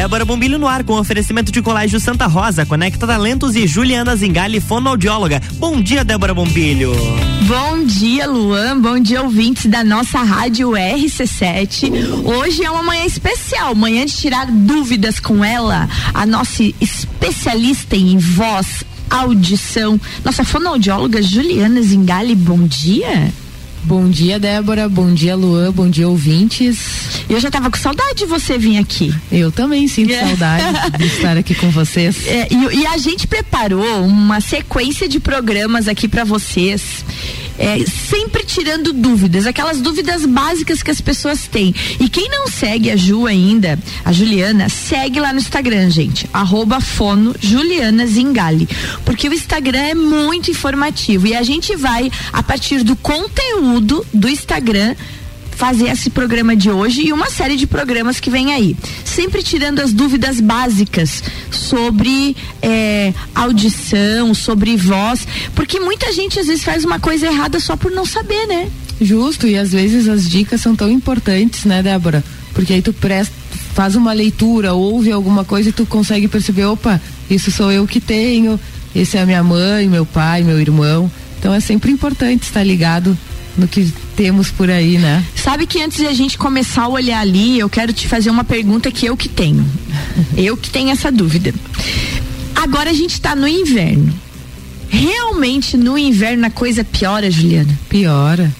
Débora Bombilho no ar com oferecimento de Colégio Santa Rosa, Conecta Talentos e Juliana Zingali, fonoaudióloga. Bom dia, Débora Bombilho. Bom dia, Luan. Bom dia, ouvintes da nossa rádio RC7. Hoje é uma manhã especial, manhã de tirar dúvidas com ela, a nossa especialista em voz, audição, nossa fonoaudióloga Juliana Zingali. Bom dia. Bom dia, Débora. Bom dia, Luan. Bom dia, ouvintes. Eu já tava com saudade de você vir aqui. Eu também sinto é. saudade de estar aqui com vocês. É, e, e, a gente preparou uma sequência de programas aqui para vocês é, sempre tirando dúvidas, aquelas dúvidas básicas que as pessoas têm. E quem não segue a Ju ainda, a Juliana, segue lá no Instagram, gente. Arroba fono Juliana. Porque o Instagram é muito informativo e a gente vai, a partir do conteúdo do Instagram, fazer esse programa de hoje e uma série de programas que vem aí. Sempre tirando as dúvidas básicas sobre é, audição, sobre voz, porque muita gente às vezes faz uma coisa errada só por não saber, né? Justo, e às vezes as dicas são tão importantes, né, Débora? Porque aí tu presta, faz uma leitura, ouve alguma coisa e tu consegue perceber, opa, isso sou eu que tenho, esse é a minha mãe, meu pai, meu irmão. Então é sempre importante estar ligado no que temos por aí, né? Sabe que antes de a gente começar a olhar ali, eu quero te fazer uma pergunta que eu que tenho. eu que tenho essa dúvida. Agora a gente está no inverno. Realmente no inverno a coisa piora, Juliana? Piora.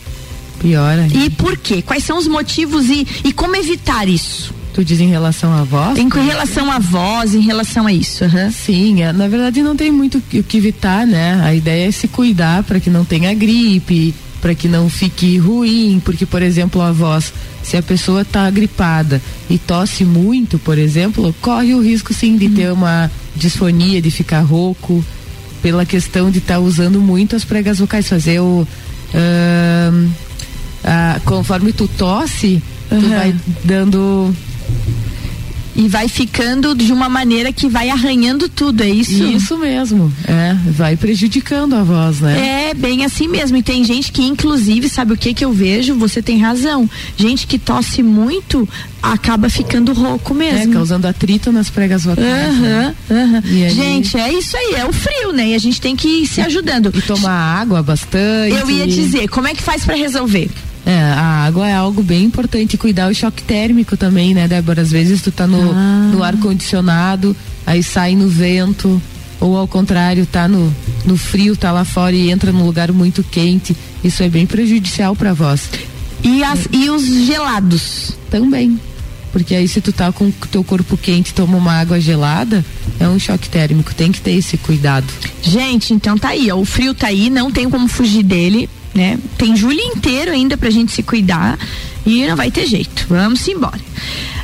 Piora. E por quê? Quais são os motivos e, e como evitar isso? Tu diz em relação à voz? Em relação à voz, em relação a isso. Uhum. Sim, é, na verdade não tem muito o que evitar, né? A ideia é se cuidar para que não tenha gripe, para que não fique ruim, porque, por exemplo, a voz, se a pessoa está gripada e tosse muito, por exemplo, corre o risco sim de ter uma disfonia, de ficar rouco, pela questão de estar tá usando muito as pregas vocais, fazer o. Uh, uh, conforme tu tosse, uhum. tu vai dando e vai ficando de uma maneira que vai arranhando tudo, é isso? Isso mesmo, é, vai prejudicando a voz, né? É, bem assim mesmo, e tem gente que inclusive, sabe o que que eu vejo? Você tem razão, gente que tosse muito acaba ficando rouco mesmo. É, causando atrito nas pregas vocais. Uhum, né? uhum. Aí... Gente, é isso aí, é o frio, né? E a gente tem que ir se ajudando. E tomar água bastante. Eu ia dizer, como é que faz para resolver? É, a água é algo bem importante. Cuidar o choque térmico também, né, Débora? Às vezes tu tá no, ah. no ar condicionado, aí sai no vento, ou ao contrário, tá no, no frio, tá lá fora e entra num lugar muito quente. Isso é bem prejudicial para voz. E, as, e os gelados? Também. Porque aí se tu tá com o teu corpo quente toma uma água gelada, é um choque térmico, tem que ter esse cuidado. Gente, então tá aí, ó, o frio tá aí, não tem como fugir dele né? Tem julho inteiro ainda pra gente se cuidar e não vai ter jeito. Vamos embora.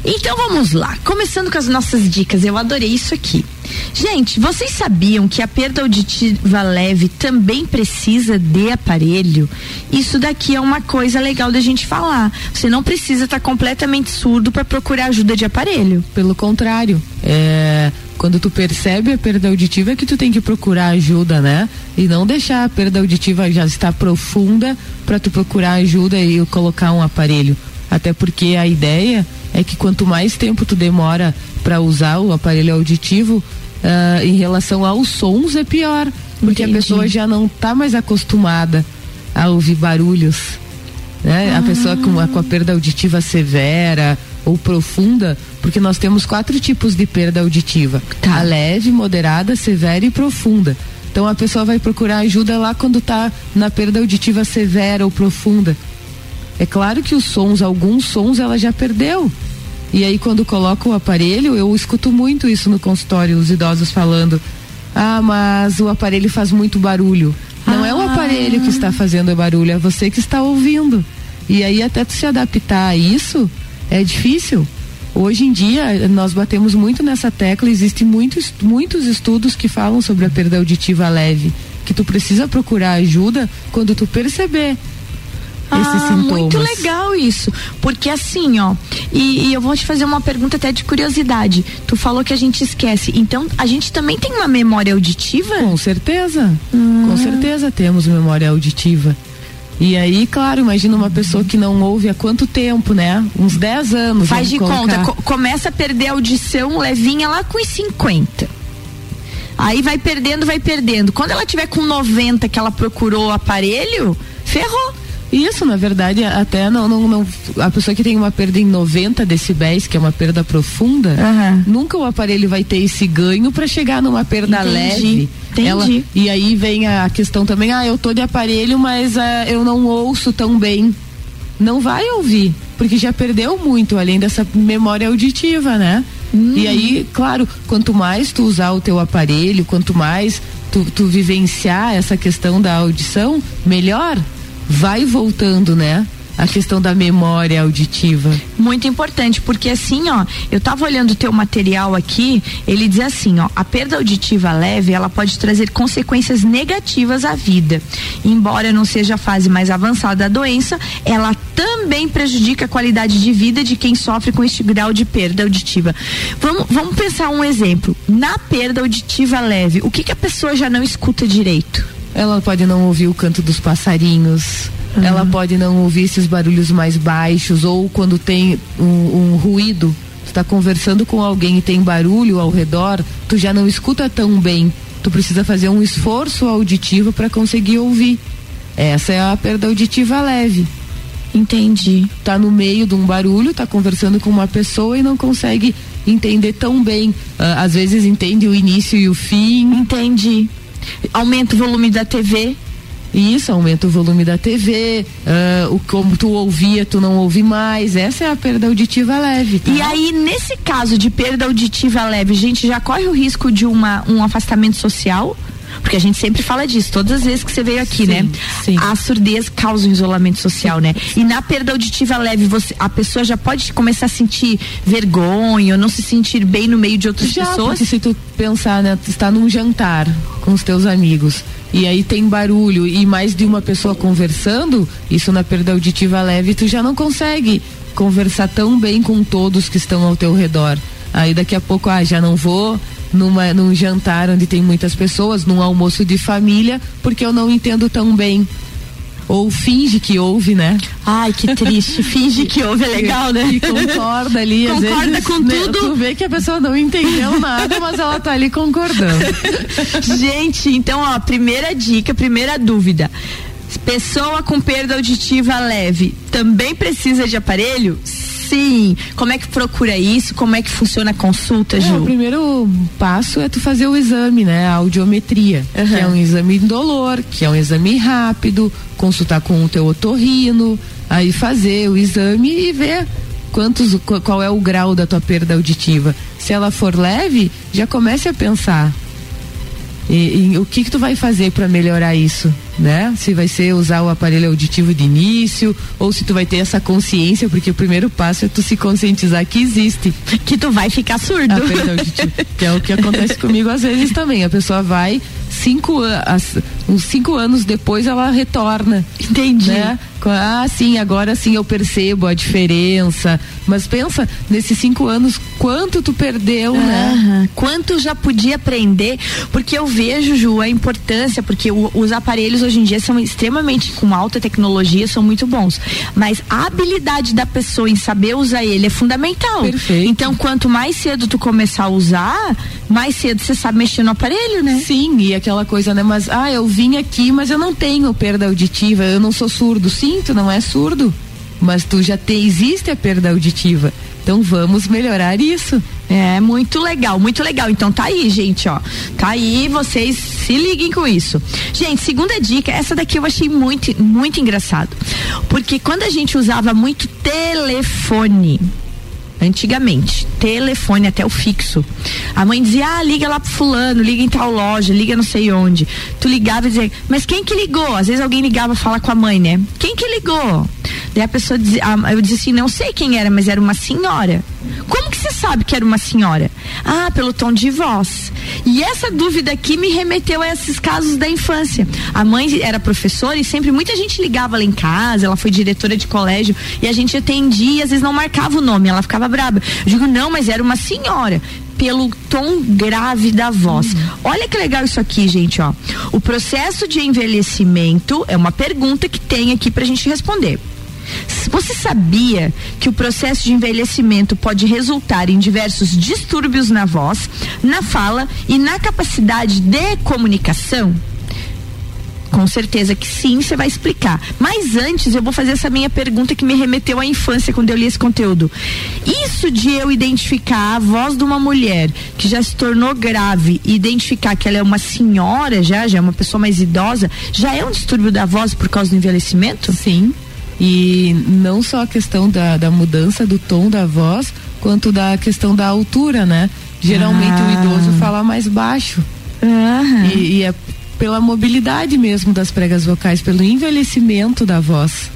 Então vamos lá, começando com as nossas dicas. Eu adorei isso aqui. Gente, vocês sabiam que a perda auditiva leve também precisa de aparelho? Isso daqui é uma coisa legal da gente falar. Você não precisa estar tá completamente surdo para procurar ajuda de aparelho. Pelo contrário, é quando tu percebe a perda auditiva é que tu tem que procurar ajuda, né? E não deixar a perda auditiva já estar profunda para tu procurar ajuda e colocar um aparelho. Até porque a ideia é que quanto mais tempo tu demora para usar o aparelho auditivo, uh, em relação aos sons é pior. Porque Entendi. a pessoa já não está mais acostumada a ouvir barulhos. Né? Ah. A pessoa com a, com a perda auditiva severa ou profunda, porque nós temos quatro tipos de perda auditiva: tá. a leve, moderada, severa e profunda. Então a pessoa vai procurar ajuda lá quando está na perda auditiva severa ou profunda. É claro que os sons, alguns sons ela já perdeu. E aí quando coloca o aparelho, eu escuto muito isso no consultório, os idosos falando: "Ah, mas o aparelho faz muito barulho". Não ah. é o ah. aparelho que está fazendo barulho, é você que está ouvindo. E aí até tu se adaptar a isso, é difícil. Hoje em dia, nós batemos muito nessa tecla, existem muitos, muitos estudos que falam sobre a perda auditiva leve, que tu precisa procurar ajuda quando tu perceber esses ah. Muito legal isso. Porque assim, ó, e, e, eu vou te fazer uma pergunta até de curiosidade. Tu falou que a gente esquece. Então, a gente também tem uma memória auditiva? Com certeza. Com ah. certeza temos memória auditiva. E aí, claro, imagina uma pessoa que não ouve há quanto tempo, né? Uns 10 anos. Faz de colocar. conta, co começa a perder a audição levinha lá com os 50. Aí vai perdendo, vai perdendo. Quando ela tiver com 90 que ela procurou o aparelho, ferrou. Isso, na verdade, até não, não, não, a pessoa que tem uma perda em 90 decibéis, que é uma perda profunda, uhum. nunca o aparelho vai ter esse ganho para chegar numa perda Entendi. leve. Entendi. Ela, e aí vem a questão também, ah, eu tô de aparelho, mas uh, eu não ouço tão bem. Não vai ouvir, porque já perdeu muito, além dessa memória auditiva, né? Hum. E aí, claro, quanto mais tu usar o teu aparelho, quanto mais tu, tu vivenciar essa questão da audição, melhor vai voltando, né? a questão da memória auditiva. Muito importante, porque assim, ó, eu tava olhando o teu material aqui, ele diz assim, ó, a perda auditiva leve, ela pode trazer consequências negativas à vida. Embora não seja a fase mais avançada da doença, ela também prejudica a qualidade de vida de quem sofre com este grau de perda auditiva. Vamos, vamos pensar um exemplo. Na perda auditiva leve, o que que a pessoa já não escuta direito? Ela pode não ouvir o canto dos passarinhos, uhum. ela pode não ouvir esses barulhos mais baixos, ou quando tem um, um ruído, tu está conversando com alguém e tem barulho ao redor, tu já não escuta tão bem. Tu precisa fazer um esforço auditivo para conseguir ouvir. Essa é a perda auditiva leve. Entendi. Tá no meio de um barulho, tá conversando com uma pessoa e não consegue entender tão bem. Uh, às vezes entende o início e o fim. Entendi aumenta o volume da TV. Isso, aumenta o volume da TV, uh, ah, o como tu ouvia, tu não ouve mais. Essa é a perda auditiva leve. Tá? E aí, nesse caso de perda auditiva leve, a gente já corre o risco de uma, um afastamento social? Porque a gente sempre fala disso, todas as vezes que você veio aqui, sim, né? Sim. A surdez causa um isolamento social, né? E na perda auditiva leve, você, a pessoa já pode começar a sentir vergonha, ou não se sentir bem no meio de outras já, pessoas. se tu pensar, né? Tu está num jantar com os teus amigos e aí tem barulho e mais de uma pessoa conversando, isso na perda auditiva leve, tu já não consegue conversar tão bem com todos que estão ao teu redor. Aí daqui a pouco, ah, já não vou, numa, num jantar onde tem muitas pessoas, num almoço de família, porque eu não entendo tão bem. Ou finge que ouve, né? Ai, que triste. Finge que ouve é legal, né? E concorda ali. Concorda vezes, com né, tudo. Tu vê que a pessoa não entendeu nada, mas ela tá ali concordando. Gente, então, ó, primeira dica, primeira dúvida. Pessoa com perda auditiva leve também precisa de aparelho? Sim. Como é que procura isso? Como é que funciona a consulta, Ju? É, o primeiro passo é tu fazer o exame, né? A audiometria, uhum. que é um exame indolor, que é um exame rápido, consultar com o teu otorrino, aí fazer o exame e ver quantos, qual é o grau da tua perda auditiva. Se ela for leve, já comece a pensar. E, e o que que tu vai fazer para melhorar isso? né? Se vai ser usar o aparelho auditivo de início ou se tu vai ter essa consciência, porque o primeiro passo é tu se conscientizar que existe. Que tu vai ficar surdo. Ah, que é o que acontece comigo às vezes também. A pessoa vai cinco anos, uns cinco anos depois ela retorna. Entendi. Né? Ah, sim, agora sim eu percebo a diferença. Mas pensa, nesses cinco anos, quanto tu perdeu, né? Quanto já podia aprender, porque eu vejo, Ju, a importância, porque o, os aparelhos hoje em dia são extremamente com alta tecnologia, são muito bons. Mas a habilidade da pessoa em saber usar ele é fundamental. Perfeito. Então, quanto mais cedo tu começar a usar, mais cedo você sabe mexer no aparelho, né? Sim, e aquela coisa, né? Mas, ah, eu vim aqui, mas eu não tenho perda auditiva, eu não sou surdo. Sim, tu não é surdo, mas tu já te, existe a perda auditiva. Então vamos melhorar isso. É muito legal, muito legal. Então tá aí, gente, ó. Tá aí, vocês se liguem com isso. Gente, segunda dica, essa daqui eu achei muito, muito engraçado. Porque quando a gente usava muito telefone, antigamente, telefone até o fixo. A mãe dizia: "Ah, liga lá pro fulano, liga em tal loja, liga não sei onde". Tu ligava e dizia: "Mas quem que ligou?". Às vezes alguém ligava falar com a mãe, né? "Quem que ligou?". Daí a pessoa dizia, eu disse assim: "Não sei quem era, mas era uma senhora". Como que você sabe que era uma senhora? Ah, pelo tom de voz. E essa dúvida aqui me remeteu a esses casos da infância. A mãe era professora e sempre muita gente ligava lá em casa, ela foi diretora de colégio e a gente atendia e às vezes não marcava o nome, ela ficava braba. Eu digo, não, mas era uma senhora. pelo tom grave da voz. Uhum. Olha que legal isso aqui, gente, ó. O processo de envelhecimento é uma pergunta que tem aqui pra gente responder. Você sabia que o processo de envelhecimento pode resultar em diversos distúrbios na voz, na fala e na capacidade de comunicação? Com certeza que sim, você vai explicar. Mas antes eu vou fazer essa minha pergunta que me remeteu à infância quando eu li esse conteúdo. Isso de eu identificar a voz de uma mulher que já se tornou grave e identificar que ela é uma senhora já, já é uma pessoa mais idosa, já é um distúrbio da voz por causa do envelhecimento? Sim. E não só a questão da, da mudança do tom da voz, quanto da questão da altura, né? Geralmente ah. o idoso fala mais baixo. E, e, é pela mobilidade mesmo das pregas vocais, pelo envelhecimento da voz.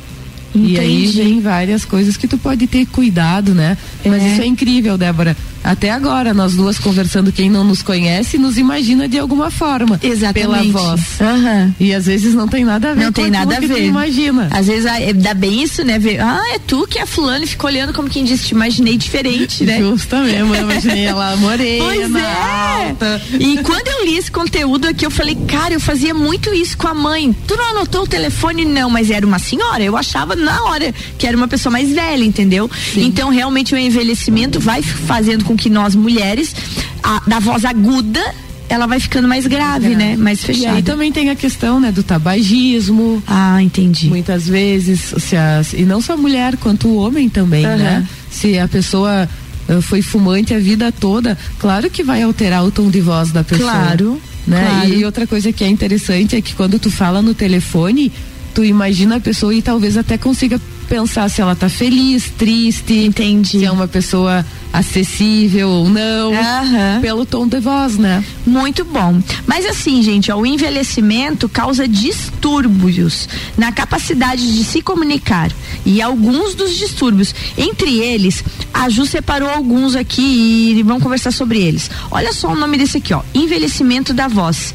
Entendi. E aí vem várias coisas que tu pode ter cuidado, né? É. Mas isso é incrível, Débora até agora, nós duas conversando, quem não nos conhece, nos imagina de alguma forma. Exatamente. Pela voz. Uhum. E às vezes não tem nada a ver não com tem nada a ver. imagina. Às vezes ah, é, dá bem isso, né? Ver, ah, é tu que é fulano e fica olhando como quem disse, te imaginei diferente, né? Justo mesmo, eu imaginei ela morena, pois é. alta. E quando eu li esse conteúdo aqui, eu falei, cara, eu fazia muito isso com a mãe. Tu não anotou o telefone? Não, mas era uma senhora. Eu achava na hora que era uma pessoa mais velha, entendeu? Sim. Então, realmente, o envelhecimento vai fazendo com que nós, mulheres, a, da voz aguda, ela vai ficando mais grave, é. né? Mais fechada. E aí também tem a questão, né, do tabagismo. Ah, entendi. Muitas vezes, se as, e não só a mulher, quanto o homem também, uhum. né? Se a pessoa uh, foi fumante a vida toda, claro que vai alterar o tom de voz da pessoa. Claro. Né? Claro. E outra coisa que é interessante é que quando tu fala no telefone, tu imagina a pessoa e talvez até consiga pensar se ela tá feliz, triste, entendi. Se é uma pessoa acessível ou não, uhum. pelo tom de voz, né? Muito bom. Mas assim, gente, ó, o envelhecimento causa distúrbios na capacidade de se comunicar. E alguns dos distúrbios, entre eles, a Ju separou alguns aqui e vamos conversar sobre eles. Olha só o nome desse aqui, ó. Envelhecimento da voz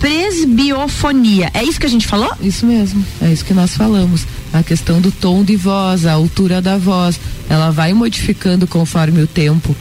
presbiofonia. É isso que a gente falou? Isso mesmo. É isso que nós falamos. A questão do tom de voz, a altura da voz, ela vai modificando conforme o tempo.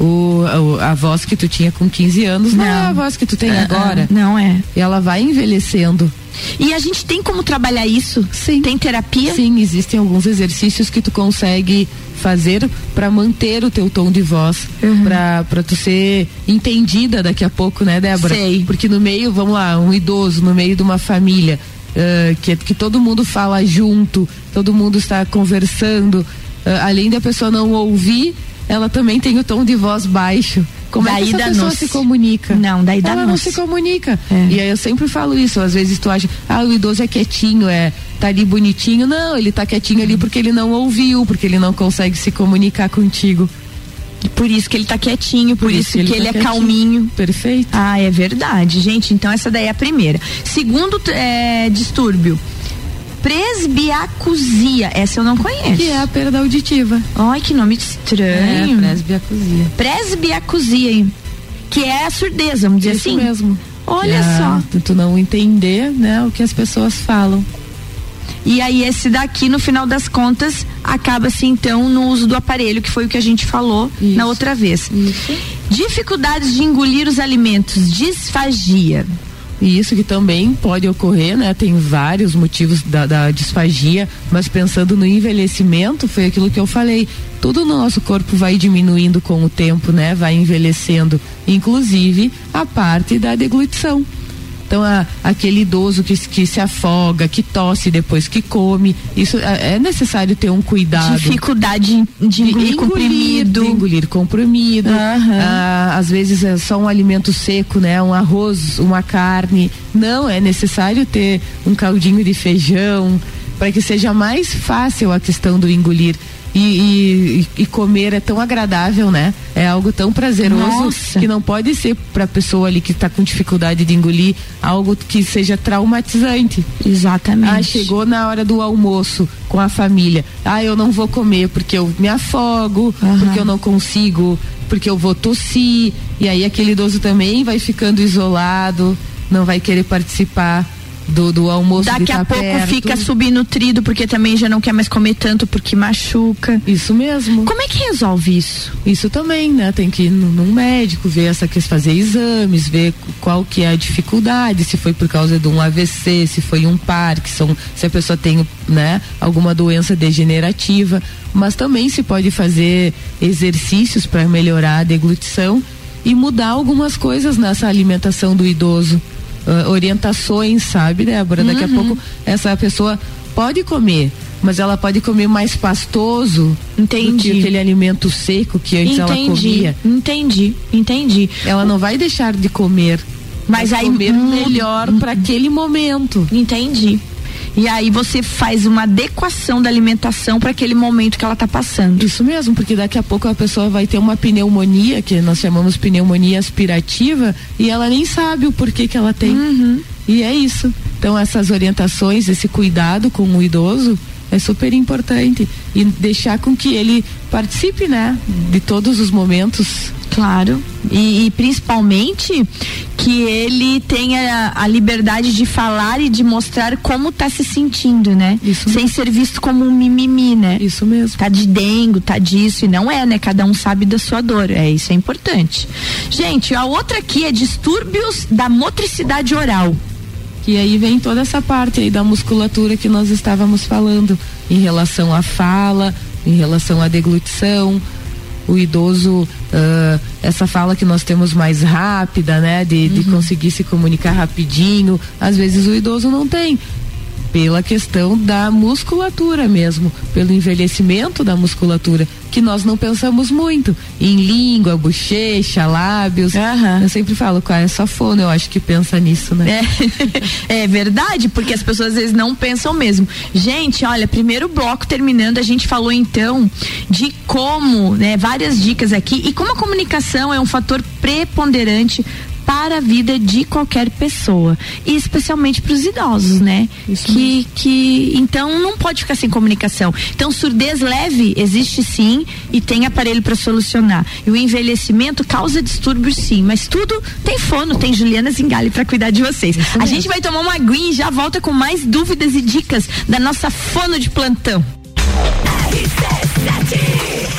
O, a, voz que tu tinha com 15 anos não, não é a voz que tu tem uh, agora. Não é. E ela vai envelhecendo. E a gente tem como trabalhar isso? Sim. Tem terapia? Sim, existem alguns exercícios que tu consegue fazer para manter o teu tom de voz, uhum. para tu ser entendida daqui a pouco, né, Débora? Sei. Porque no meio, vamos lá, um idoso, no meio de uma família, uh, que, que todo mundo fala junto, todo mundo está conversando, uh, além da pessoa não ouvir, ela também tem o tom de voz baixo. Como daí é que essa pessoa se comunica? Não, daí dá Ela não se comunica. É. E aí eu sempre falo isso, às vezes tu acha, ah, o idoso é quietinho, é, tá ali bonitinho. Não, ele tá quietinho ali porque ele não ouviu, porque ele não consegue se comunicar contigo. Por isso que ele tá quietinho, por, por isso, isso, que ele, que ele tá é calminho. Perfeito. Ah, é verdade, gente. Então essa daí é a primeira. Segundo é, distúrbio, presbiacusia. Essa eu não conheço. Que é a perda auditiva. Ai, que nome estranho. É, presbiacusia. Presbiacusia, hein? Que é a surdeza, vamos dizer Isso assim. mesmo. Olha é, só. Tu não entender, né, o que as pessoas falam. E aí esse daqui, no final das contas, acaba-se então no uso do aparelho, que foi o que a gente falou Isso. na outra vez. Isso. Dificuldades de engolir os alimentos, disfagia. E isso que também pode ocorrer, né? Tem vários motivos da, da, disfagia, mas pensando no envelhecimento, foi aquilo que eu falei. Tudo no nosso corpo vai diminuindo com o tempo, né? Vai envelhecendo, inclusive a parte da deglutição. Então, a, aquele idoso que, que se afoga, que tosse depois que come, isso é, é necessário ter um cuidado. Dificuldade de engolir, de comprimido. De engolir comprimido. Uhum. Ah, às vezes é só um alimento seco, né? Um arroz, uma carne. Não, é necessário ter um caldinho de feijão para que seja mais fácil a questão do engolir. E, e, e, comer é tão agradável, né? É algo tão prazeroso Nossa. que não pode ser para a pessoa ali que está com dificuldade de engolir algo que seja traumatizante. Exatamente. Ah, chegou na hora do almoço com a família. Ah, eu não vou comer porque eu me afogo, uhum. porque eu não consigo, porque eu vou tossir. E aí aquele idoso também vai ficando isolado, não vai querer participar do, do almoço. Daqui tá a pouco perto. fica subnutrido porque também já não quer mais comer tanto porque machuca. Isso mesmo. Como é que resolve isso? Isso também, né? Tem que ir num médico, ver essa questão, fazer exames, ver qual que é a dificuldade, se foi por causa de um AVC, se foi um Parkinson, se a pessoa tem, né, alguma doença degenerativa. Mas também se pode fazer exercícios para melhorar a deglutição e mudar algumas coisas nessa alimentação do idoso. Uh, orientações, sabe, Débora? Daqui Uhum. a pouco essa pessoa pode comer, mas ela pode comer mais pastoso do Entendi. que aquele alimento seco que antes ela entendi, comia. entendi, entendi. Ela não vai deixar de comer, Mas aí comer melhor para aquele momento. Entendi. E aí você faz uma adequação da alimentação para aquele momento que ela tá passando. Isso mesmo, porque daqui a pouco a pessoa vai ter uma pneumonia, que nós chamamos pneumonia aspirativa, e ela nem sabe o porquê que ela tem. Uhum. E é isso. Então essas orientações, esse cuidado com o idoso é super importante e deixar com que ele participe, né, de todos os momentos. Claro. E, e principalmente que ele tenha a liberdade de falar e de mostrar como tá se sentindo, né? Isso Sem ser visto como um mimimi, né? Isso mesmo. Tá de dengo, tá disso, e não é, né? Cada um sabe da sua dor, é isso é importante. Gente, a outra aqui é distúrbios da motricidade oral. E aí vem toda essa parte aí da musculatura que nós estávamos falando em relação à fala, em relação à deglutição, o idoso, ah, essa fala que nós temos mais rápida, né? De, de conseguir se comunicar rapidinho. Às vezes o idoso não tem. Pela questão da musculatura mesmo, pelo envelhecimento da musculatura, que nós não pensamos muito. Em língua, bochecha, lábios. Aham. Eu sempre falo, qual é só fono, eu acho que pensa nisso, né? É, é verdade, porque as pessoas às vezes não pensam mesmo. Gente, olha, primeiro bloco terminando, a gente falou então de como, né, várias dicas aqui e como a comunicação é um fator preponderante para a vida de qualquer pessoa e especialmente para os idosos, né? Isso que que então não pode ficar sem comunicação. Então surdez leve existe sim e tem aparelho para solucionar. E o envelhecimento causa distúrbios sim, mas tudo tem fono, tem Juliana Zingali para cuidar de vocês. A gente vai tomar uma aguinha e já volta com mais dúvidas e dicas da nossa fono de plantão.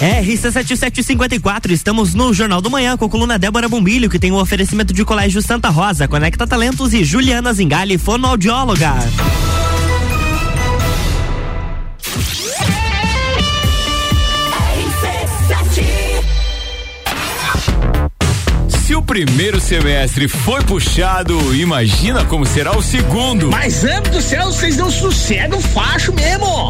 RC7754, estamos no Jornal do Manhã com a coluna Débora Bombilho, que tem o oferecimento de Colégio Santa Rosa, Conecta Talentos e Juliana Zingali, fonoaudióloga. Se o primeiro semestre foi puxado, imagina como será o segundo. Mas, amo do céu, vocês não sossegam facho mesmo.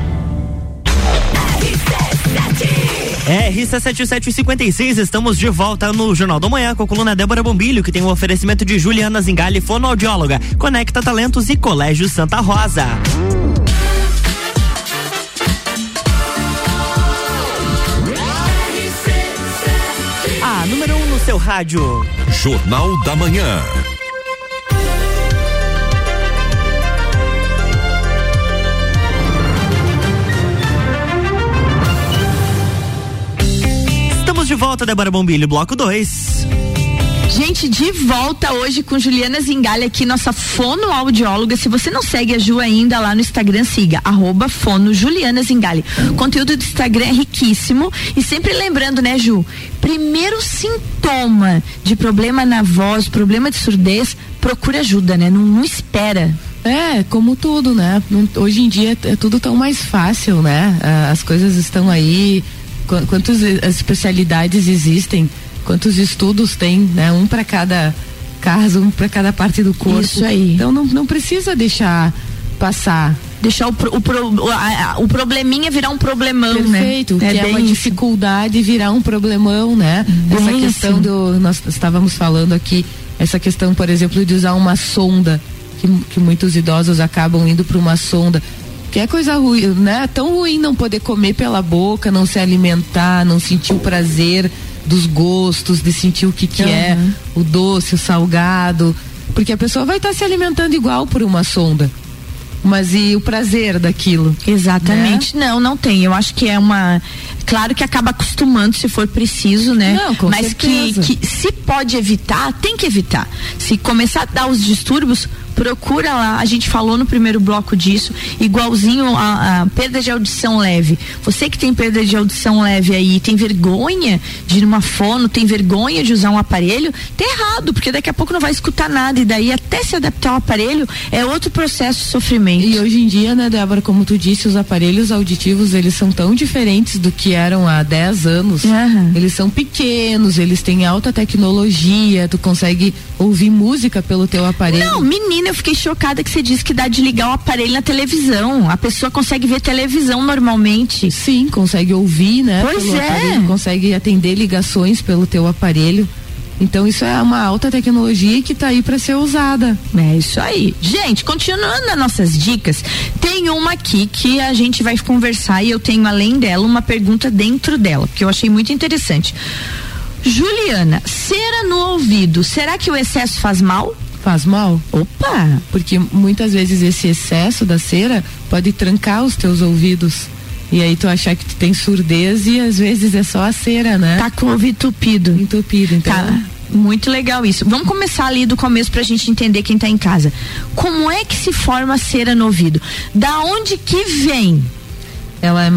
RC7756, estamos de volta no Jornal da Manhã com a coluna Débora Bombilho, que tem o um oferecimento de Juliana Zingali, fonoaudióloga, Conecta Talentos e Colégio Santa Rosa. A número 1 um no seu rádio. Jornal da Manhã. Volta, Débora Bombilho, bloco 2. Gente, de volta hoje com Juliana Zingalha aqui, nossa fonoaudióloga. Se você não segue a Ju ainda lá no Instagram, siga, arroba fono Juliana Zingalha. O conteúdo do Instagram é riquíssimo e sempre lembrando, né, Ju? Primeiro sintoma de problema na voz, problema de surdez, procura ajuda, né? Não, não espera. É, como tudo, né? Hoje em dia é tudo tão mais fácil, né? Ah, as coisas estão aí, quantas especialidades existem quantos estudos tem, né? Um para cada caso, um para cada parte do corpo. Isso aí. Então não, não precisa deixar passar. Deixar o, o, o, a, o probleminha virar um problemão, Perfeito, né? que é, é uma isso. dificuldade virar um problemão, né? Bem essa questão assim. do. Nós estávamos falando aqui, essa questão, por exemplo, de usar uma sonda, que, que muitos idosos acabam indo para uma sonda. Que é coisa ruim, né? Tão ruim não poder comer pela boca, não se alimentar, não sentir o prazer dos gostos, de sentir o que, que uhum. é o doce, o salgado. Porque a pessoa vai estar tá se alimentando igual por uma sonda. Mas e o prazer daquilo? Exatamente. Né? Não, não tem. Eu acho que é uma. Claro que acaba acostumando se for preciso, né? Não, com Mas que, que se pode evitar, tem que evitar. Se começar a dar os distúrbios, procura lá, a gente falou no primeiro bloco disso, igualzinho a, a, perda de audição leve. Você que tem perda de audição leve aí, tem vergonha de ir numa fono, tem vergonha de usar um aparelho, tá errado, porque daqui a pouco não vai escutar nada e daí até se adaptar ao aparelho é outro processo de sofrimento. E hoje em dia, né, Débora, como tu disse, os aparelhos auditivos, eles são tão diferentes do que eram há 10 anos. Uhum. Eles são pequenos, eles têm alta tecnologia, tu consegue ouvir música pelo teu aparelho. Não, menina, eu fiquei chocada que você disse que dá de ligar o aparelho na televisão. A pessoa consegue ver televisão normalmente. Sim, consegue ouvir, né? Pois é. Aparelho, consegue atender ligações pelo teu aparelho. Então isso é uma alta tecnologia que está aí para ser usada. É isso aí. Gente, continuando as nossas dicas, tem uma aqui que a gente vai conversar e eu tenho além dela uma pergunta dentro dela, que eu achei muito interessante. Juliana, cera no ouvido, será que o excesso faz mal? Faz mal? Opa! Porque muitas vezes esse excesso da cera pode trancar os teus ouvidos. E aí tu achar que tu tem surdez e às vezes é só a cera, né? Tá com o ouvido entupido. Entupido, então. Tá. Muito legal isso. Vamos começar ali do começo pra gente entender quem tá em casa. Como é que se forma a cera no ouvido? Da onde que vem? ela é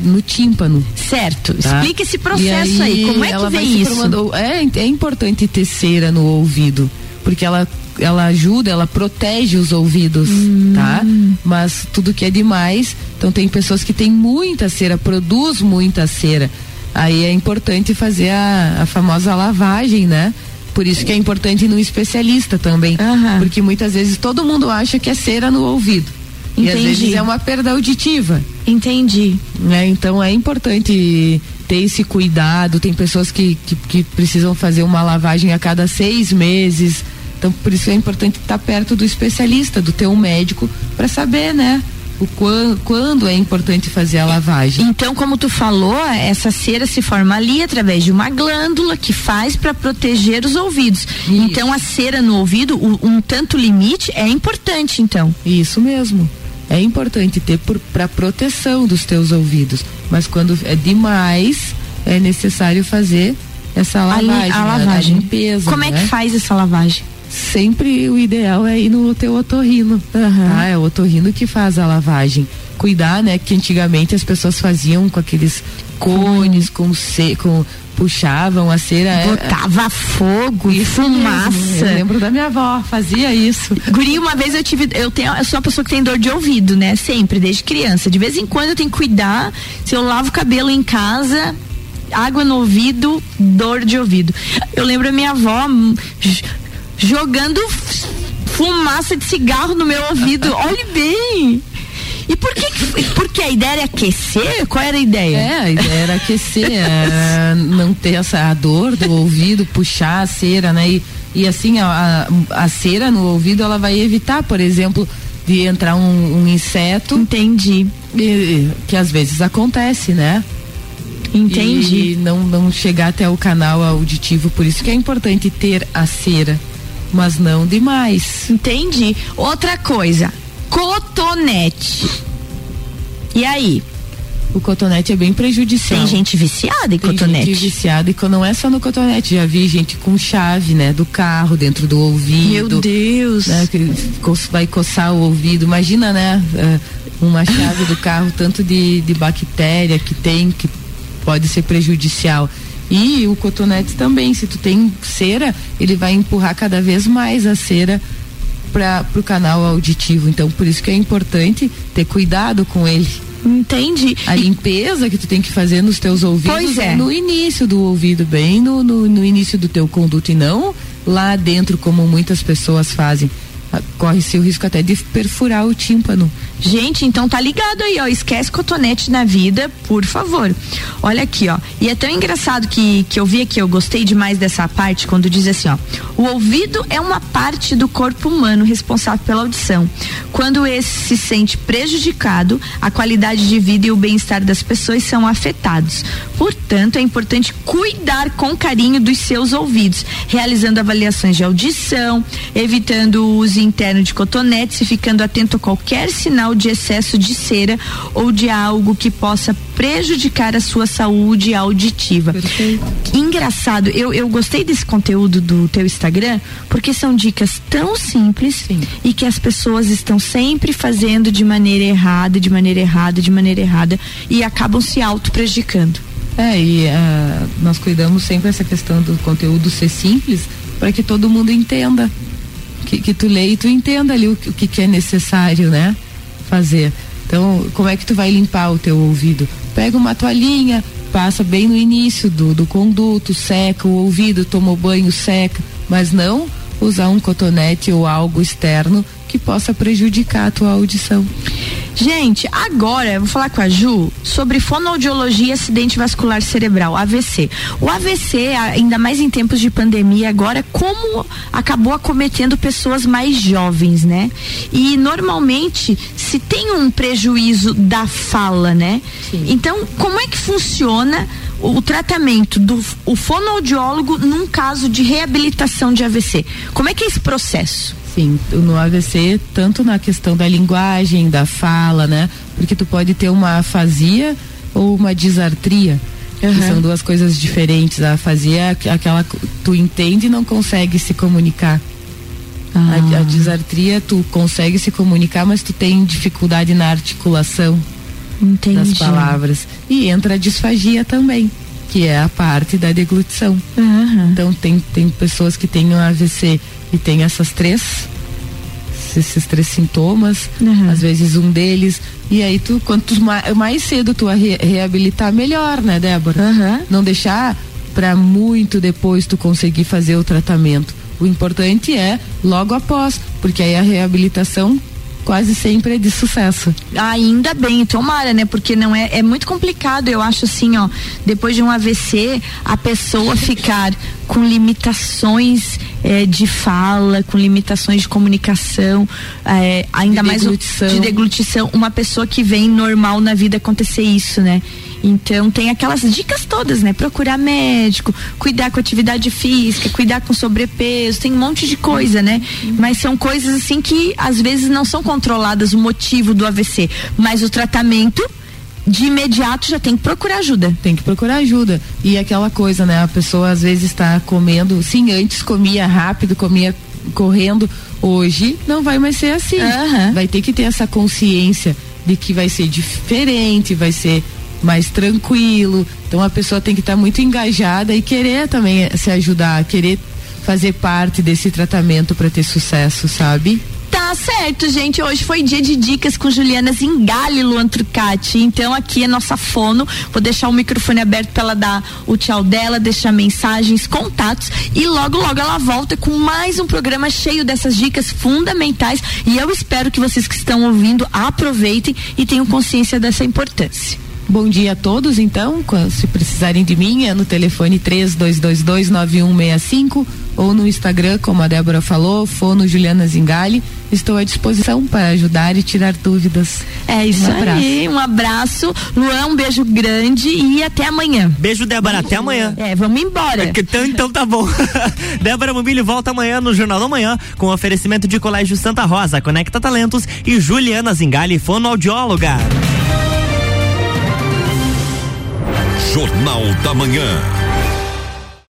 no tímpano. Certo. Tá? Explica esse processo aí, aí, Como é que vem isso? Formando, é, é importante ter cera no ouvido, porque ela ela ajuda, ela protege os ouvidos, hum. tá? Mas tudo que é demais, então tem pessoas que têm muita cera, produz muita cera. Aí é importante fazer a, a famosa lavagem, né? Por isso que é importante ir no especialista também. Uhum. Porque muitas vezes todo mundo acha que é cera no ouvido. Entendi. E às vezes é uma perda auditiva. Entendi. Né? Então é importante ter esse cuidado. Tem pessoas que, que, que, precisam fazer uma lavagem a cada seis meses. Então por isso é importante estar perto do especialista, do teu médico, para saber, né? o quando, quando é importante fazer a lavagem. Então, como tu falou, essa cera se forma ali através de uma glândula que faz para proteger os ouvidos. Isso. Então, a cera no ouvido, um tanto limite é importante, então. Isso mesmo. É importante ter para proteção dos teus ouvidos, mas quando é demais, é necessário fazer essa lavagem, a, a lavagem, a limpeza. Como né? é que faz essa lavagem? Sempre o ideal é ir no teu otorrino. Uhum. Tá? É o otorrino que faz a lavagem. Cuidar, né? Que antigamente as pessoas faziam com aqueles cones, uhum. com, ce, com puxavam a cera. É, Botava é, fogo e fumaça. Eu lembro da minha avó, fazia isso. Guri, uma vez eu tive, eu tenho, eu sou uma pessoa que tem dor de ouvido, né? Sempre, desde criança. De vez em quando eu tenho que cuidar. Se eu lavo o cabelo em casa, água no ouvido, dor de ouvido. Eu lembro a minha avó jogando fumaça de cigarro no meu ouvido. Olhe bem. E por que, porque a ideia era aquecer? Qual era a ideia? É, a ideia era aquecer, é, não ter essa dor do ouvido, puxar a cera, né? E, e assim, a, a, cera no ouvido, ela vai evitar, por exemplo, de entrar um, um inseto. Entendi. E, que às vezes acontece, né? Entendi. E não, não chegar até o canal auditivo. Por isso que é importante ter a cera, mas não demais. Entendi. Outra coisa, cotonete. E aí? O cotonete é bem prejudicial. Tem gente viciada em Tem cotonete. gente viciada e não é só no cotonete, já vi gente com chave, né, do carro dentro do ouvido. Meu Deus. né, que vai coçar o ouvido. Imagina, né, eh, uma chave do carro, tanto de, de bactéria que tem, que pode ser prejudicial. E o cotonete também, se tu tem cera, ele vai empurrar cada vez mais a cera para o canal auditivo. Então, por isso que é importante ter cuidado com ele. Entendi. A limpeza que tu tem que fazer nos teus ouvidos Pois é. no início do ouvido, bem no, no, no início do teu conduto e não lá dentro, como muitas pessoas fazem. Ah, Corre-se o risco até de perfurar o tímpano. Gente, então tá ligado aí, ó. Esquece cotonete na vida, por favor. Olha aqui, ó. E é tão engraçado que, que eu vi aqui, eu gostei demais dessa parte, quando diz assim, ó. O ouvido é uma parte do corpo humano responsável pela audição. Quando esse se sente prejudicado, a qualidade de vida e o bem-estar das pessoas são afetados. Portanto, é importante cuidar com carinho dos seus ouvidos, realizando avaliações de audição, evitando o uso interno de cotonetes e ficando atento a qualquer sinal de excesso de cera ou de algo que possa prejudicar a sua saúde auditiva. Engraçado, eu, eu gostei desse conteúdo do teu Instagram, porque são dicas tão simples e que as pessoas estão sempre fazendo de maneira errada, de maneira errada, de maneira errada e acabam se auto-prejudicando. É, e ah, nós cuidamos sempre essa questão do conteúdo ser simples para que todo mundo entenda. Que, que tu lê e tu entenda ali o, o que, que é necessário, né? Fazer. Então, como é que tu vai limpar o teu ouvido? Pega uma toalhinha, passa bem no início do, do conduto, seca o ouvido, toma o banho, seca, mas não usar um cotonete ou algo externo que possa prejudicar a tua audição. Gente, agora eu vou falar com a Ju sobre fonoaudiologia e acidente vascular cerebral, AVC. O AVC, ainda mais em tempos de pandemia agora, como acabou acometendo pessoas mais jovens, né? E normalmente se tem um prejuízo da fala, né? Então, como é que funciona o, o tratamento do o fonoaudiólogo num caso de reabilitação de AVC? Como é que é esse processo? Sim, no AVC, tanto na questão da linguagem, da fala, né? Porque tu pode ter uma afasia ou uma disartria. Que Uhum. são duas coisas diferentes. A afasia é aqu- aquela que tu entende e não consegue se comunicar. A, a disartria, tu consegue se comunicar, mas tu tem dificuldade na articulação Entendi. das palavras. E entra a disfagia também, que é a parte da deglutição. Então tem, tem pessoas que têm um AVC e tem essas três, esses três sintomas, às vezes um deles. E aí tu, quanto ma- mais cedo tu a re- reabilitar, melhor, né, Débora? Não deixar para muito depois tu conseguir fazer o tratamento. O importante é logo após, porque aí a reabilitação quase sempre é de sucesso. Ainda bem, tomara, né? Porque não é, é muito complicado, eu acho assim, ó, depois de um AVC, a pessoa ficar com limitações eh, de fala, com limitações de comunicação, eh, ainda De mais deglutição. de deglutição, uma pessoa que vem normal na vida acontecer isso, né? Então tem aquelas dicas todas, né? Procurar médico, cuidar com atividade física, cuidar com sobrepeso, tem um monte de coisa, né? Mas são coisas assim que às vezes não são controladas o motivo do AVC, mas o tratamento de imediato já tem que procurar ajuda. Tem que procurar ajuda. E aquela coisa, né? A pessoa às vezes está comendo, sim, antes comia rápido, comia correndo. Hoje não vai mais ser assim. Vai ter que ter essa consciência de que vai ser diferente, vai ser mais tranquilo. Então a pessoa tem que estar muito engajada e querer também se ajudar, querer fazer parte desse tratamento para ter sucesso, sabe? Tá certo, gente. Hoje foi dia de dicas com Juliana Zingali e Luan Trucati. Então aqui é nossa fono. Vou deixar o microfone aberto para ela dar o tchau dela, deixar mensagens, contatos e logo logo ela volta com mais um programa cheio dessas dicas fundamentais e eu espero que vocês que estão ouvindo aproveitem e tenham consciência dessa importância. Bom dia a todos, então. Se precisarem de mim, é no telefone 32229165 ou no Instagram, como a Débora falou, Fono Juliana Zingali. estou à disposição para ajudar e tirar dúvidas. É isso Um abraço. aí, um abraço. Luan, um beijo grande e até amanhã. Beijo, Débora. Até amanhã. É, vamos embora. Então, então tá bom. Débora Mobílio volta amanhã no Jornal da Manhã com oferecimento de Colégio Santa Rosa, Conecta Talentos e Juliana Zingali, fonoaudióloga. Jornal da Manhã.